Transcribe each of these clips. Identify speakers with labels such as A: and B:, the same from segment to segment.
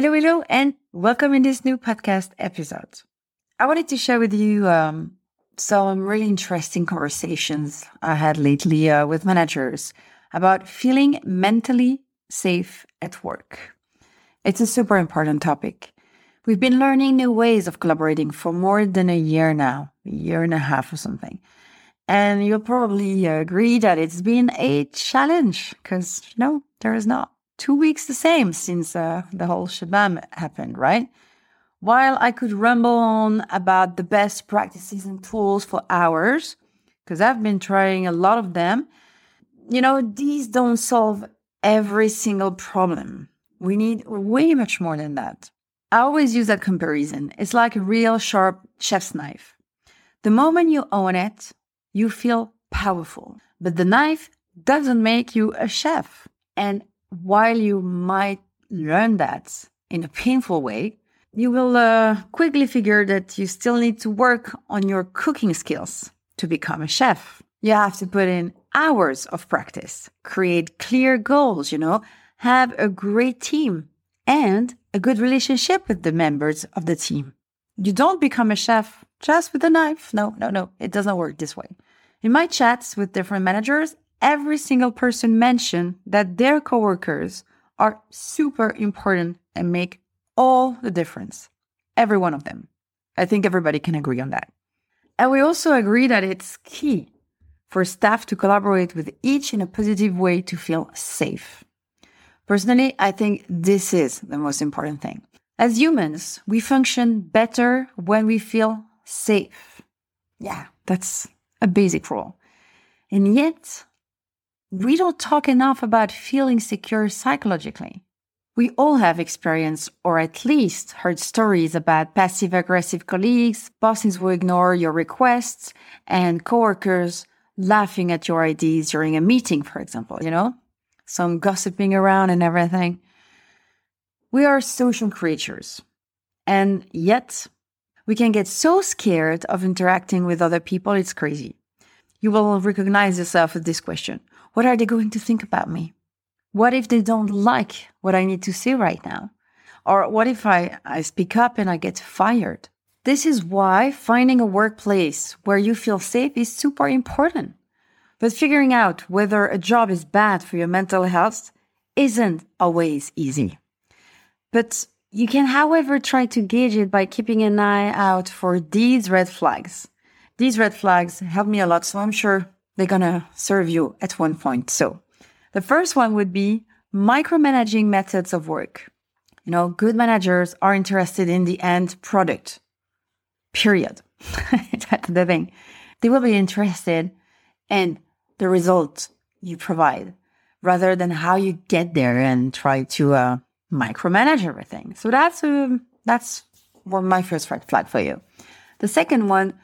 A: Hello, hello, and welcome in this new podcast episode. I wanted to share with you um, some really interesting conversations I had lately uh, with managers about feeling mentally safe at work. It's a super important topic. We've been learning new ways of collaborating for more than a year now, a year and a half or something. And you'll probably agree that it's been a challenge because, know, there is not two weeks the same since uh, the whole shabam happened, right? While I could rumble on about the best practices and tools for hours, because I've been trying a lot of them, you know, these don't solve every single problem. We need way much more than that. I always use that comparison. It's like a real sharp chef's knife. The moment you own it, you feel powerful. But the knife doesn't make you a chef. And while you might learn that in a painful way, you will uh, quickly figure that you still need to work on your cooking skills to become a chef. You have to put in hours of practice, create clear goals, you know, have a great team and a good relationship with the members of the team. You don't become a chef just with a knife. No, no, no. It doesn't work this way. In my chats with different managers, every single person mentioned that their coworkers are super important and make all the difference. Every one of them. I think everybody can agree on that. And we also agree that it's key for staff to collaborate with each in a positive way to feel safe. Personally, I think this is the most important thing. As humans, we function better when we feel safe. Yeah, that's a basic rule. And yet, we don't talk enough about feeling secure psychologically. We all have experienced or at least heard stories about passive aggressive colleagues, bosses who ignore your requests, and coworkers laughing at your ideas during a meeting, for example, you know? Some gossiping around and everything. We are social creatures. And yet, we can get so scared of interacting with other people, it's crazy. You will recognize yourself with this question what are they going to think about me? What if they don't like what I need to say right now? Or what if I, I speak up and I get fired? This is why finding a workplace where you feel safe is super important. But figuring out whether a job is bad for your mental health isn't always easy. But you can, however, try to gauge it by keeping an eye out for these red flags. These red flags help me a lot, so I'm sure they're gonna serve you at one point. So the first one would be micromanaging methods of work. You know, good managers are interested in the end product, period. That's the thing. They will be interested in the result you provide rather than how you get there and try to uh, micromanage everything. So that's uh, that's one my first red flag for you. The second one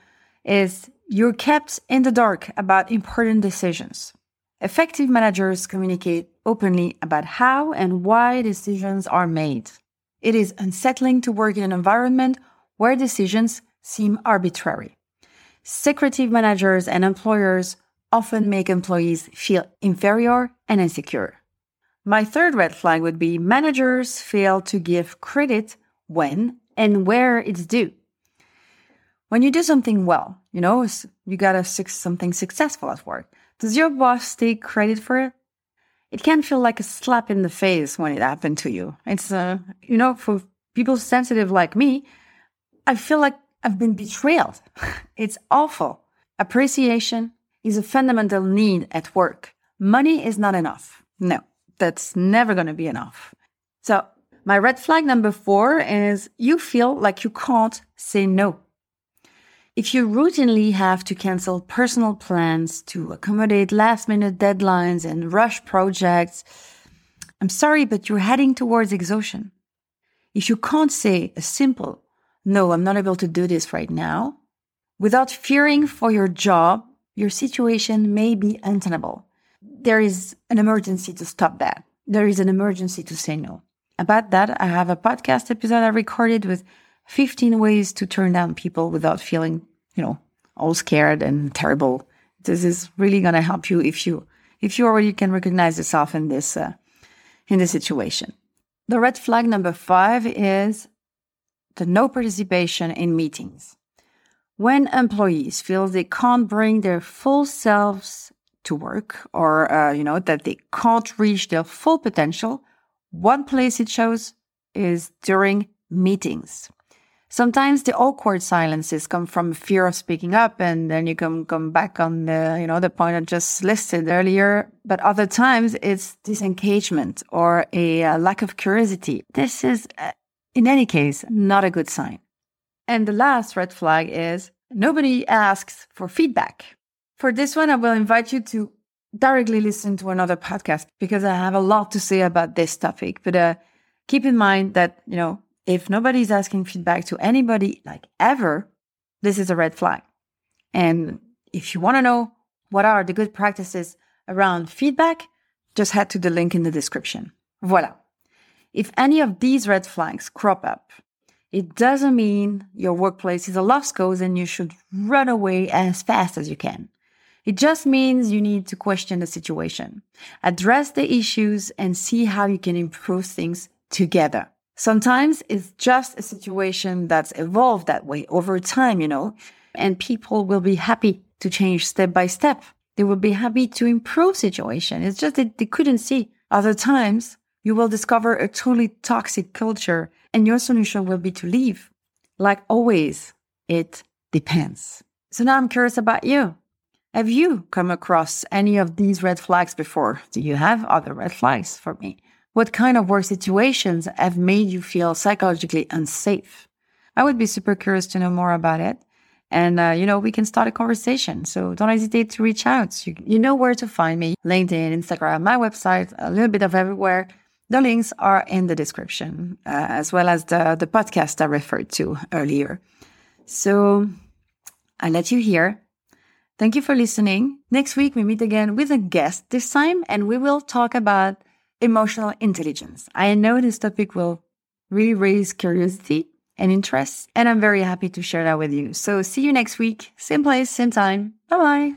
A: is you're kept in the dark about important decisions. Effective managers communicate openly about how and why decisions are made. It is unsettling to work in an environment where decisions seem arbitrary. Secretive managers and employers often make employees feel inferior and insecure. My third red flag would be managers fail to give credit when and where it's due. When you do something well, you know, you got a something successful at work, does your boss take credit for it? It can feel like a slap in the face when it happened to you. It's, uh, you know, for people sensitive like me, I feel like I've been betrayed. it's awful. Appreciation is a fundamental need at work. Money is not enough. No that's never going to be enough. So, my red flag number four is you feel like you can't say no. If you routinely have to cancel personal plans to accommodate last minute deadlines and rush projects, I'm sorry, but you're heading towards exhaustion. If you can't say a simple, no, I'm not able to do this right now, without fearing for your job, your situation may be untenable there is an emergency to stop that. There is an emergency to say no. About that, I have a podcast episode I recorded with 15 ways to turn down people without feeling, you know, all scared and terrible. This is really going to help you if you if you already can recognize yourself in this uh, in this situation. The red flag number 5 is the no participation in meetings. When employees feel they can't bring their full selves to work or, uh, you know, that they can't reach their full potential, one place it shows is during meetings. Sometimes the awkward silences come from fear of speaking up, and then you can come back on the, you know, the point I just listed earlier. But other times it's disengagement or a, lack of curiosity. This is, uh, in any case, not a good sign. And the last red flag is nobody asks for feedback. For this one, I will invite you to directly listen to another podcast because I have a lot to say about this topic. But uh, keep in mind that, you know, if nobody's asking feedback to anybody like ever, this is a red flag. And if you want to know what are the good practices around feedback, just head to the link in the description. Voila. If any of these red flags crop up, it doesn't mean your workplace is a lost cause and you should run away as fast as you can. It just means you need to question the situation, address the issues, and see how you can improve things together. Sometimes it's just a situation that's evolved that way over time, you know, and people will be happy to change step by step. They will be happy to improve situation. It's just that they couldn't see. Other times you will discover a truly toxic culture and your solution will be to leave. Like always, it depends. So now I'm curious about you. Have you come across any of these red flags before? Do you have other red flags for me? What kind of work situations have made you feel psychologically unsafe? I would be super curious to know more about it. And, uh, you know, we can start a conversation. So don't hesitate to reach out. You, you know where to find me LinkedIn, Instagram, my website, a little bit of everywhere. The links are in the description, uh, as well as the, the podcast I referred to earlier. So I let you hear Thank you for listening. Next week, we meet again with a guest this time, and we will talk about emotional intelligence. I know this topic will really raise curiosity and interest, and I'm very happy to share that with you. So, see you next week, same place, same time. Bye bye.